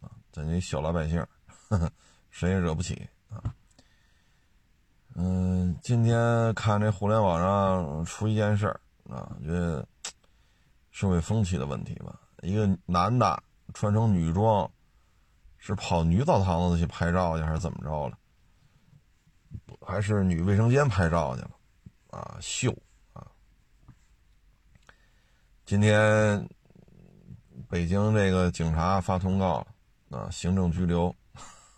啊。咱这小老百姓，呵 呵谁也惹不起啊。嗯，今天看这互联网上出一件事儿啊，觉得社会风气的问题吧。一个男的穿成女装，是跑女澡堂子去拍照去，还是怎么着了？还是女卫生间拍照去了？啊，秀啊！今天北京这个警察发通告。啊，行政拘留。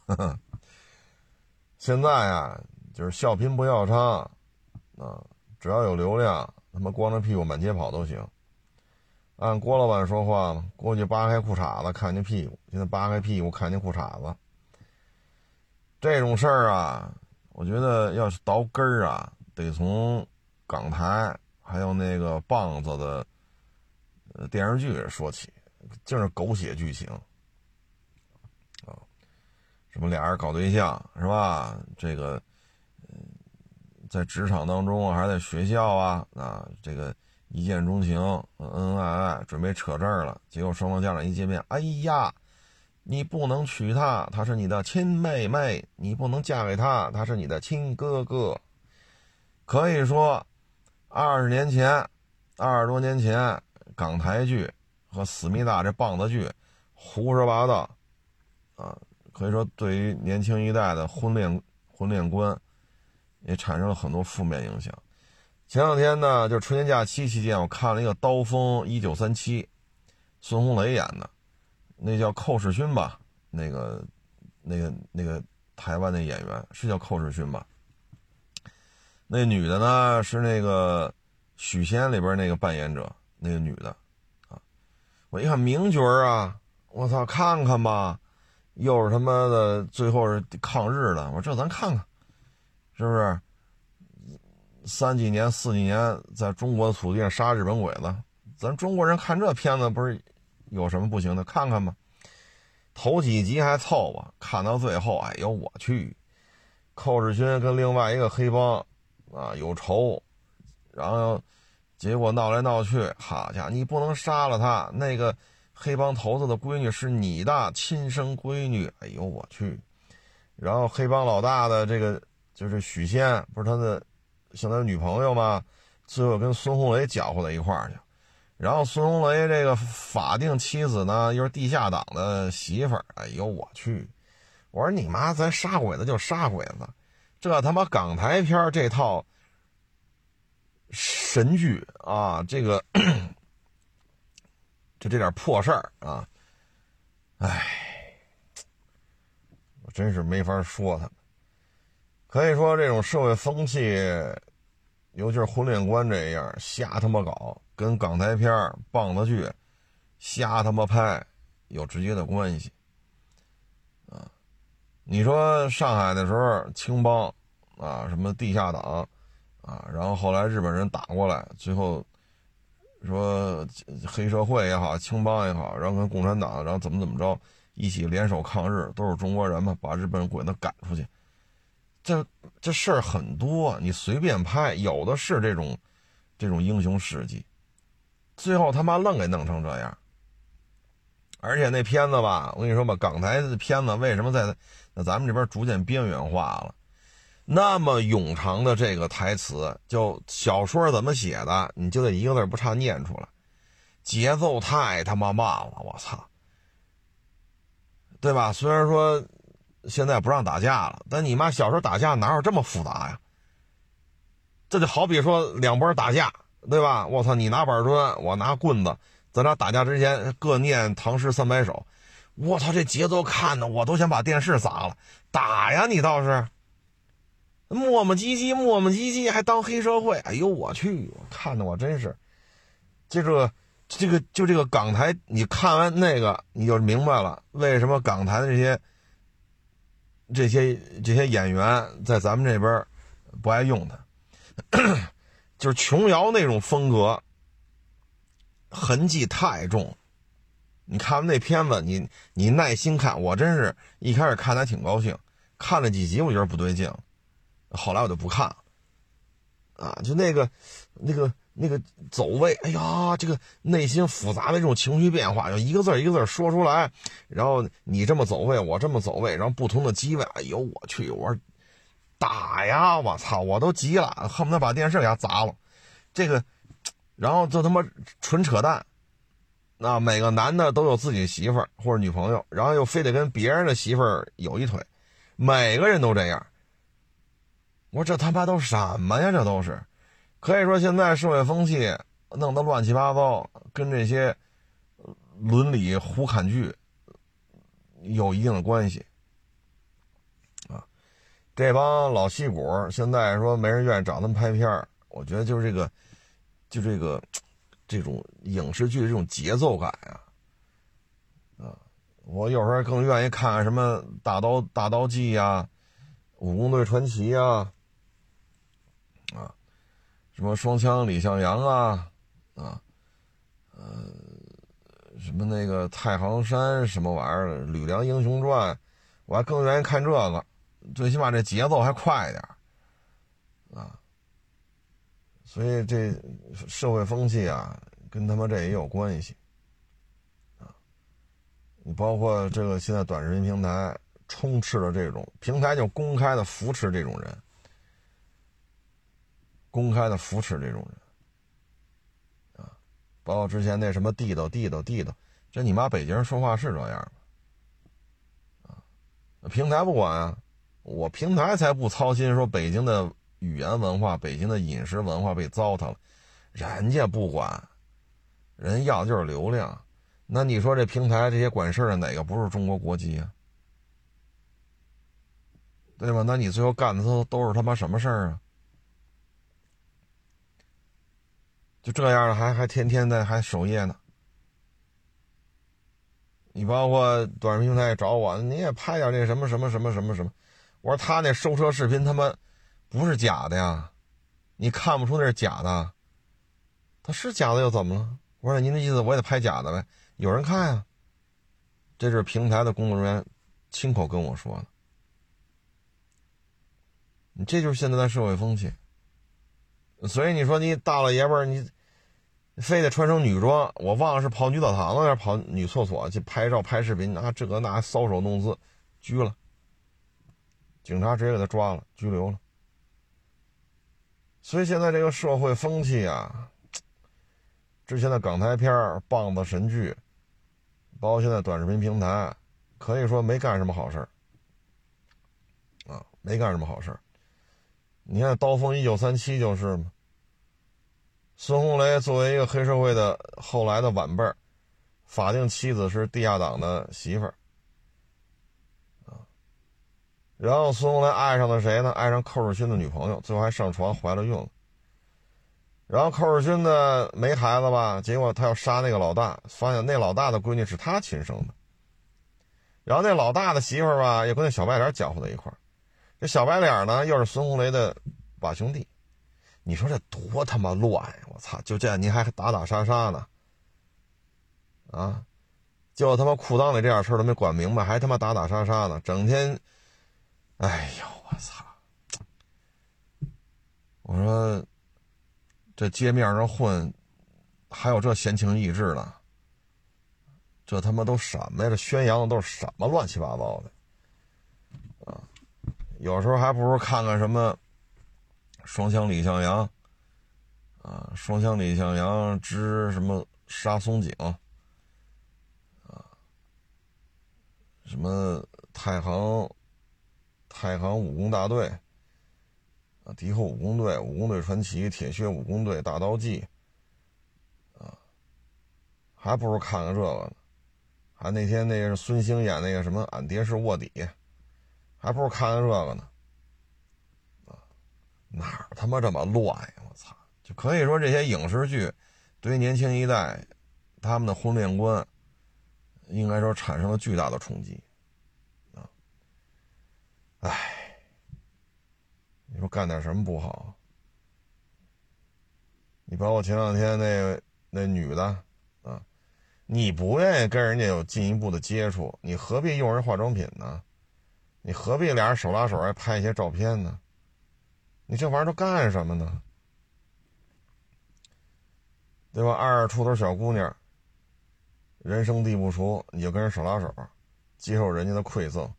现在啊，就是笑贫不笑娼，啊，只要有流量，他妈光着屁股满街跑都行。按郭老板说话嘛，过去扒开裤衩子看见屁股，现在扒开屁股看见裤衩子。这种事儿啊，我觉得要是倒根儿啊，得从港台还有那个棒子的呃电视剧说起，就是狗血剧情啊。什么俩人搞对象是吧？这个，嗯，在职场当中还是在学校啊啊，这个一见钟情，恩恩爱爱，准备扯证了。结果双方家长一见面，哎呀，你不能娶她，她是你的亲妹妹；你不能嫁给他，他是你的亲哥哥。可以说，二十年前，二十多年前，港台剧和思密达这棒子剧，胡说八道，啊。可以说，对于年轻一代的婚恋婚恋观，也产生了很多负面影响。前两天呢，就是春节假期期间，我看了一个《刀锋一九三七》，孙红雷演的，那叫寇世勋吧？那个、那个、那个台湾的演员是叫寇世勋吧？那女的呢，是那个许仙里边那个扮演者，那个女的啊。我一看名角啊，我操，看看吧。又是他妈的，最后是抗日的。我说这咱看看，是不是？三几年、四几年，在中国的土地上杀日本鬼子，咱中国人看这片子不是有什么不行的？看看吧。头几集还凑合，看到最后，哎呦我去！寇世勋跟另外一个黑帮啊有仇，然后结果闹来闹去，好家伙，你不能杀了他那个。黑帮头子的闺女是你的亲生闺女，哎呦我去！然后黑帮老大的这个就是许仙，不是他的相当于女朋友嘛？最后跟孙红雷搅和在一块儿去。然后孙红雷这个法定妻子呢，又是地下党的媳妇儿，哎呦我去！我说你妈，咱杀鬼子就杀鬼子，这他妈港台片这套神剧啊，这个。就这点破事儿啊，唉，我真是没法说他们。可以说，这种社会风气，尤其是婚恋观这样，瞎他妈搞，跟港台片棒子剧瞎他妈拍有直接的关系啊！你说上海的时候，青帮啊，什么地下党啊，然后后来日本人打过来，最后。说黑社会也好，青帮也好，然后跟共产党，然后怎么怎么着，一起联手抗日，都是中国人嘛，把日本鬼子赶出去。这这事儿很多，你随便拍，有的是这种这种英雄事迹，最后他妈愣给弄成这样。而且那片子吧，我跟你说吧，港台的片子为什么在那咱们这边逐渐边缘化了？那么冗长的这个台词，就小说怎么写的，你就得一个字不差念出来，节奏太他妈慢了，我操，对吧？虽然说。现在不让打架了，但你妈小时候打架哪有这么复杂呀？这就好比说两拨打架，对吧？我操，你拿板砖，我拿棍子，咱俩打架之前各念唐诗三百首。我操，这节奏看的我都想把电视砸了。打呀，你倒是磨磨唧唧，磨磨唧唧，还当黑社会。哎呦我去，看的我真是，这个这个就这个港台，你看完那个你就明白了，为什么港台的这些。这些这些演员在咱们这边不爱用他，就是琼瑶那种风格，痕迹太重。你看完那片子，你你耐心看，我真是一开始看还挺高兴，看了几集我觉得不对劲，后来我就不看了。啊，就那个那个。那个走位，哎呀，这个内心复杂的这种情绪变化，就一个字一个字说出来。然后你这么走位，我这么走位，然后不同的机位，哎呦我去，我说打呀，我操，我都急了，恨不得把电视给他砸了。这个，然后就他妈纯扯淡。那每个男的都有自己媳妇儿或者女朋友，然后又非得跟别人的媳妇儿有一腿，每个人都这样。我说这他妈都什么呀？这都是。可以说，现在社会风气弄得乱七八糟，跟这些伦理胡侃剧有一定的关系啊。这帮老戏骨现在说没人愿意找他们拍片我觉得就是这个，就这个这种影视剧的这种节奏感啊啊！我有时候更愿意看什么《大刀大刀记》呀，《武工队传奇》呀。什么双枪李向阳啊，啊，呃，什么那个太行山什么玩意儿《吕梁英雄传》，我还更愿意看这个，最起码这节奏还快点啊。所以这社会风气啊，跟他妈这也有关系啊。你包括这个现在短视频平台充斥着这种平台，就公开的扶持这种人。公开的扶持这种人，啊，包括之前那什么地道地道地道，这你妈北京人说话是这样吗？啊，平台不管啊，我平台才不操心说北京的语言文化、北京的饮食文化被糟蹋了，人家不管，人要的就是流量。那你说这平台这些管事的哪个不是中国国籍啊？对吧？那你最后干的都都是他妈什么事儿啊？就这样了，还还天天的还守夜呢。你包括短视频平台找我，你也拍点那什么什么什么什么什么。我说他那收车视频他妈不是假的呀，你看不出那是假的。他是假的又怎么了？我说您的意思我也得拍假的呗？有人看呀。这是平台的工作人员亲口跟我说的。你这就是现在的社会风气。所以你说你大老爷们儿，你非得穿成女装，我忘了是跑女澡堂子还是跑女厕所去拍照拍视频，啊，这个那搔首弄姿，拘了，警察直接给他抓了，拘留了。所以现在这个社会风气啊，之前的港台片棒子神剧，包括现在短视频平台，可以说没干什么好事，啊，没干什么好事儿。你看《刀锋一九三七》就是嘛。孙红雷作为一个黑社会的后来的晚辈儿，法定妻子是地下党的媳妇儿，啊，然后孙红雷爱上了谁呢？爱上寇世勋的女朋友，最后还上床怀了孕了。然后寇世勋呢没孩子吧？结果他要杀那个老大，发现那老大的闺女是他亲生的。然后那老大的媳妇儿吧，又跟那小白脸搅和在一块儿。这小白脸呢，又是孙红雷的把兄弟。你说这多他妈乱呀！我操，就这您还打打杀杀呢？啊，就他妈裤裆里这点事儿都没管明白，还他妈打打杀杀呢，整天，哎呦我操！我说这街面上混，还有这闲情逸致的，这他妈都什么呀？这宣扬的都是什么乱七八糟的？有时候还不如看看什么。双枪李向阳，啊，双枪李向阳之什么杀松井，啊，什么太行，太行武工大队，啊，敌后武工队，武工队传奇，铁血武工队，大刀记，啊，还不如看看这个呢，还那天那个是孙兴演那个什么俺爹是卧底，还不如看看这个呢。哪儿他妈这么乱呀！我操，就可以说这些影视剧，对于年轻一代，他们的婚恋观，应该说产生了巨大的冲击，啊，唉，你说干点什么不好？你包括前两天那那女的，啊，你不愿意跟人家有进一步的接触，你何必用人化妆品呢？你何必俩人手拉手还拍一些照片呢？你这玩意儿都干什么呢？对吧？二十出头小姑娘，人生地不熟，你就跟人手拉手，接受人家的馈赠，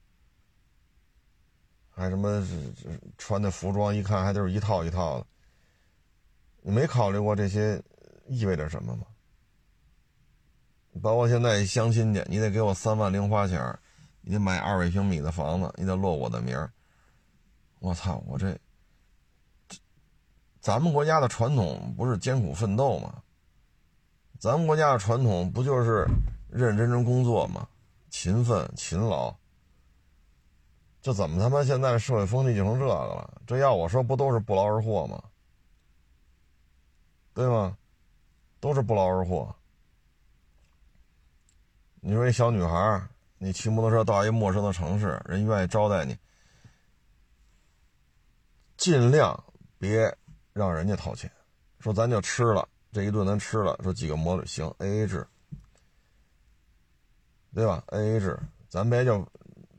还什么穿的服装，一看还都是一套一套的。你没考虑过这些意味着什么吗？包括现在相亲去，你得给我三万零花钱，你得买二百平米的房子，你得落我的名儿。我操，我这。咱们国家的传统不是艰苦奋斗吗？咱们国家的传统不就是认认真真工作吗？勤奋勤劳。这怎么他妈现在社会风气就成这个了？这要我说，不都是不劳而获吗？对吗？都是不劳而获。你说一小女孩，你骑摩托车到一陌生的城市，人愿意招待你，尽量别。让人家掏钱，说咱就吃了这一顿，咱吃了，说几个摩托行，A A 制，对吧？A A 制，咱别就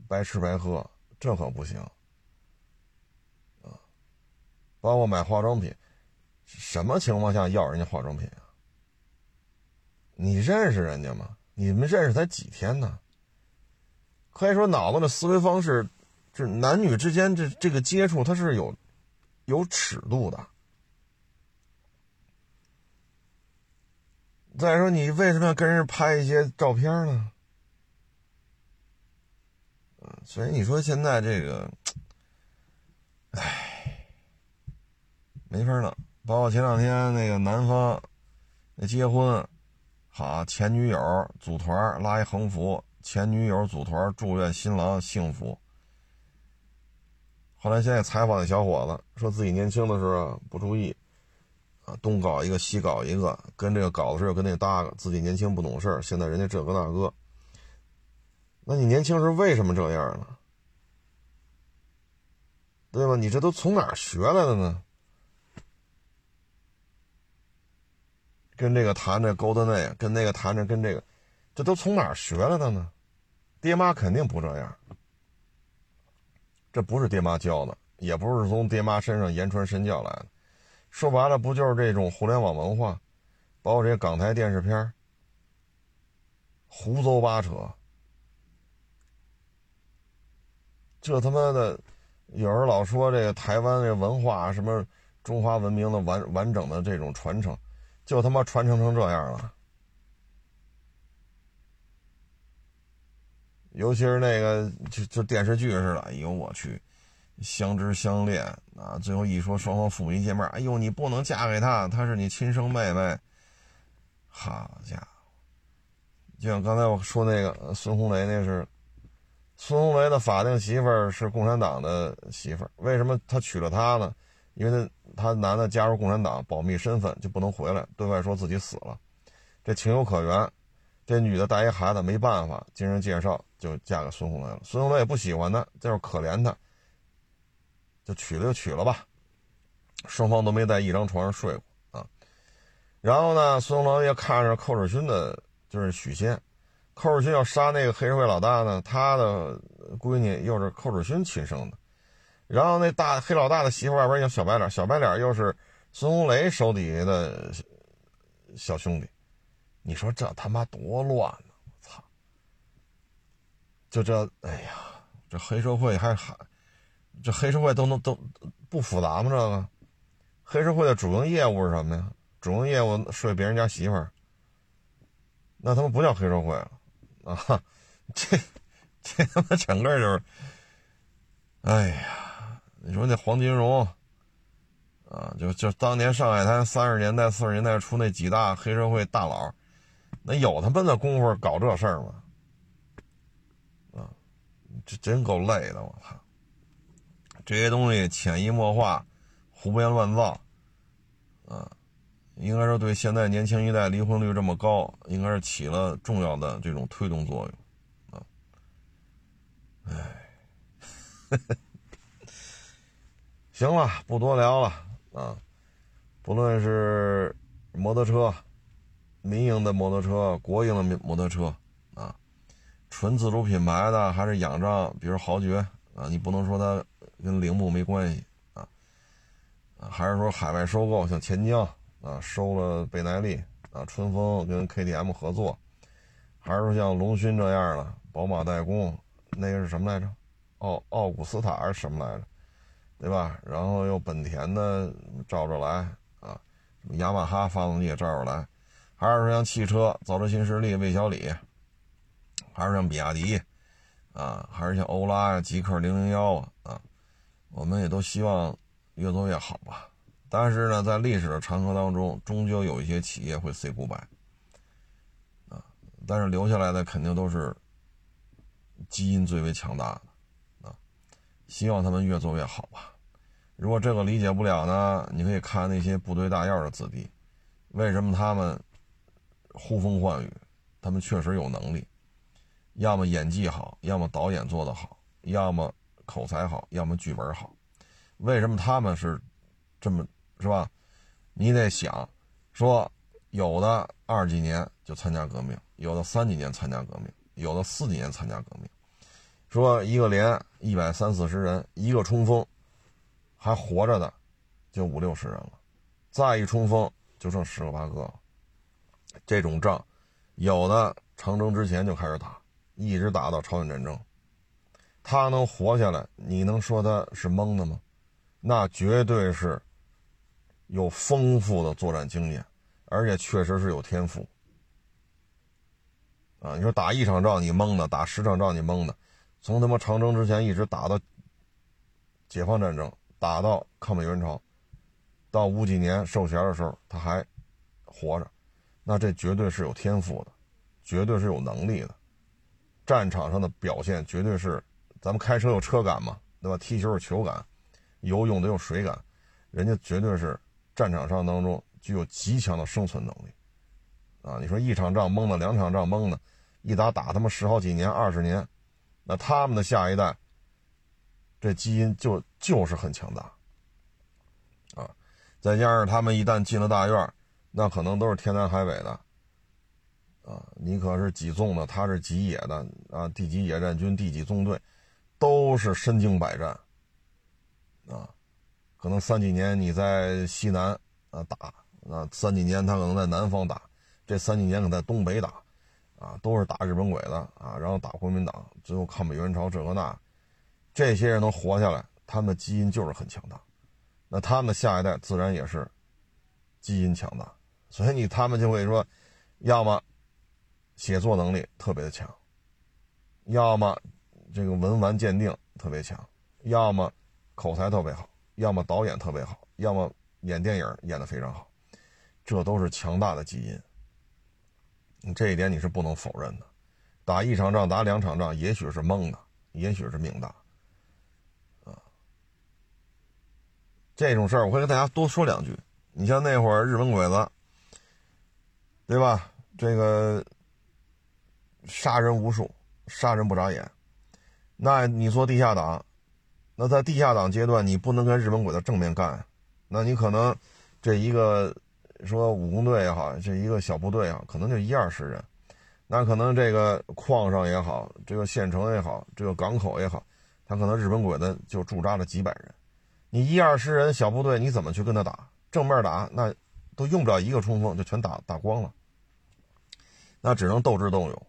白吃白喝，这可不行啊！包括买化妆品，什么情况下要人家化妆品啊？你认识人家吗？你们认识才几天呢？可以说脑子的思维方式，这男女之间这这个接触，它是有有尺度的。再说，你为什么要跟人拍一些照片呢？所以你说现在这个，唉，没法弄。包括前两天那个男方那结婚，好前女友组团拉一横幅，前女友组团祝愿新郎幸福。后来现在采访那小伙子，说自己年轻的时候不注意。啊，东搞一个，西搞一个，跟这个搞的时候跟那搭个，自己年轻不懂事现在人家这个那个，那你年轻时候为什么这样呢？对吧？你这都从哪儿学来的呢？跟这个谈着勾搭那，跟那个谈着跟这个，这都从哪儿学来的呢？爹妈肯定不这样，这不是爹妈教的，也不是从爹妈身上言传身教来的。说白了，不就是这种互联网文化，包括这些港台电视片胡诌八扯。这他妈的，有人老说这个台湾这文化什么中华文明的完完整的这种传承，就他妈传承成这样了。尤其是那个就就电视剧似的，哎呦我去！相知相恋啊，最后一说双方父母一见面，哎呦，你不能嫁给他，他是你亲生妹妹。好家伙，就像刚才我说那个孙红雷，那是孙红雷的法定媳妇儿是共产党的媳妇儿，为什么他娶了她呢？因为他他男的加入共产党，保密身份就不能回来，对外说自己死了，这情有可原。这女的带一孩子没办法，经人介绍就嫁给孙红雷了。孙红雷也不喜欢她，就是可怜她。就娶了就娶了吧，双方都没在一张床上睡过啊。然后呢，孙红雷也看着寇世勋的，就是许仙，寇世勋要杀那个黑社会老大呢，他的闺女又是寇世勋亲生的。然后那大黑老大的媳妇外边有小白脸，小白脸又是孙红雷手底下的小兄弟。你说这他妈多乱呢！我操！就这，哎呀，这黑社会还还，这黑社会都能都不复杂吗？这个黑社会的主营业务是什么呀？主营业务睡别人家媳妇儿，那他妈不叫黑社会了啊！这这他妈整个就是，哎呀，你说那黄金荣啊，就就当年上海滩三十年代四十年代初那几大黑社会大佬。那有他妈的功夫搞这事儿吗？啊，这真够累的！我操，这些东西潜移默化、胡编乱造，啊，应该说对现在年轻一代离婚率这么高，应该是起了重要的这种推动作用，啊，哎，行了，不多聊了啊，不论是摩托车。民营的摩托车、国营的摩托车，啊，纯自主品牌的还是仰仗，比如豪爵啊，你不能说它跟铃木没关系啊，还是说海外收购，像钱江啊收了倍耐力啊，春风跟 KTM 合作，还是说像龙勋这样的宝马代工，那个是什么来着？奥奥古斯塔还是什么来着？对吧？然后又本田的照着来啊，什么雅马哈发动机也照着来。还是说像汽车造车新势力魏小李，还是像比亚迪，啊，还是像欧拉呀、极氪零零幺啊，啊，我们也都希望越做越好吧。但是呢，在历史的长河当中，终究有一些企业会 say goodbye，啊，但是留下来的肯定都是基因最为强大的，啊，希望他们越做越好吧。如果这个理解不了呢，你可以看那些部队大院的子弟，为什么他们？呼风唤雨，他们确实有能力，要么演技好，要么导演做得好，要么口才好，要么剧本好。为什么他们是这么是吧？你得想，说有的二几年就参加革命，有的三几年参加革命，有的四几年参加革命。说一个连一百三四十人，一个冲锋还活着的就五六十人了，再一冲锋就剩十个八个了。这种仗，有的长征之前就开始打，一直打到朝鲜战争。他能活下来，你能说他是蒙的吗？那绝对是有丰富的作战经验，而且确实是有天赋。啊，你说打一场仗你蒙的，打十场仗你蒙的，从他妈长征之前一直打到解放战争，打到抗美援朝，到五几年授衔的时候他还活着。那这绝对是有天赋的，绝对是有能力的，战场上的表现绝对是，咱们开车有车感嘛，对吧？踢球有球感，游泳得有水感，人家绝对是战场上当中具有极强的生存能力，啊，你说一场仗蒙的，两场仗蒙的，一打打他妈十好几年、二十年，那他们的下一代，这基因就就是很强大，啊，再加上他们一旦进了大院。那可能都是天南海北的，啊，你可是几纵的，他是几野的啊？第几野战军，第几纵队，都是身经百战，啊，可能三几年你在西南啊打，啊，三几年他可能在南方打，这三几年可能在东北打，啊，都是打日本鬼子啊，然后打国民党，最后抗美援朝这个那，这些人能活下来，他们的基因就是很强大，那他们下一代自然也是基因强大。所以你他们就会说，要么写作能力特别的强，要么这个文玩鉴定特别强，要么口才特别好，要么导演特别好，要么演电影演的非常好，这都是强大的基因。这一点你是不能否认的。打一场仗，打两场仗，也许是蒙的，也许是命大，这种事儿我会跟大家多说两句。你像那会儿日本鬼子。对吧？这个杀人无数，杀人不眨眼。那你做地下党，那在地下党阶段，你不能跟日本鬼子正面干，那。那你可能这一个说武工队也好，这一个小部队啊，可能就一二十人。那可能这个矿上也好，这个县城也好，这个港口也好，他可能日本鬼子就驻扎了几百人。你一二十人小部队，你怎么去跟他打？正面打那都用不了一个冲锋，就全打打光了。那只能斗智斗勇，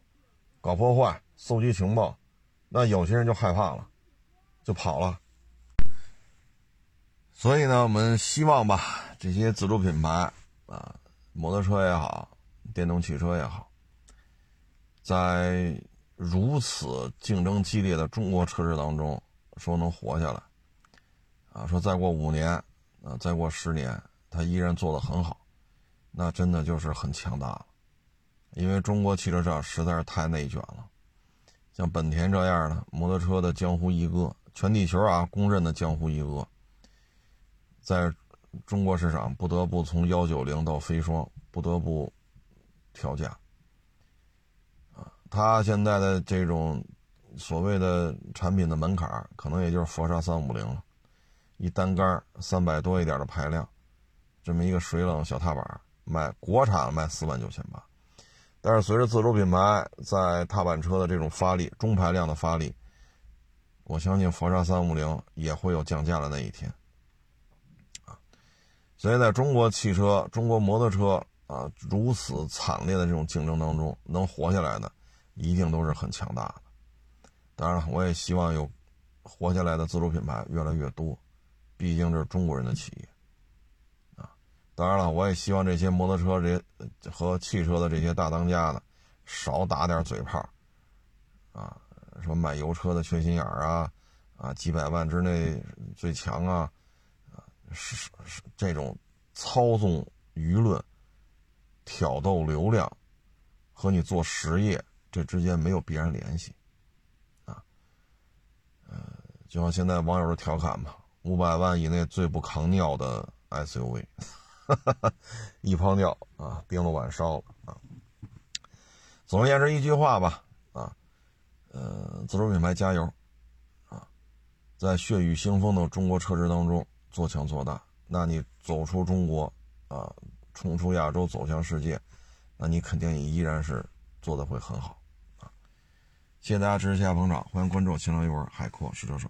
搞破坏，搜集情报。那有些人就害怕了，就跑了。所以呢，我们希望吧，这些自主品牌啊，摩托车也好，电动汽车也好。在如此竞争激烈的中国车市当中，说能活下来，啊，说再过五年，啊，再过十年，它依然做得很好，那真的就是很强大了。因为中国汽车市场实在是太内卷了，像本田这样的摩托车的江湖一哥，全地球啊公认的江湖一哥，在中国市场不得不从幺九零到飞双，不得不调价。他现在的这种所谓的产品的门槛，可能也就是佛刹三五零了，一单杆三百多一点的排量，这么一个水冷小踏板，卖国产卖四万九千八，但是随着自主品牌在踏板车的这种发力，中排量的发力，我相信佛刹三五零也会有降价的那一天，啊，所以在中国汽车、中国摩托车啊如此惨烈的这种竞争当中，能活下来的。一定都是很强大的。当然了，我也希望有活下来的自主品牌越来越多，毕竟这是中国人的企业。当然了，我也希望这些摩托车这些和汽车的这些大当家的少打点嘴炮啊，什么买油车的缺心眼儿啊，啊几百万之内最强啊，啊是是这种操纵舆论、挑逗流量和你做实业。这之间没有必然联系，啊，呃，就像现在网友的调侃嘛，五百万以内最不扛尿的 SUV，一泡尿啊，冰了碗烧了啊。总而言之一句话吧，啊，呃，自主品牌加油，啊，在血雨腥风的中国车市当中做强做大，那你走出中国啊，冲出亚洲，走向世界，那你肯定也依然是做的会很好啊。谢谢大家支持，谢谢捧场，欢迎关注新浪微博海阔试车手。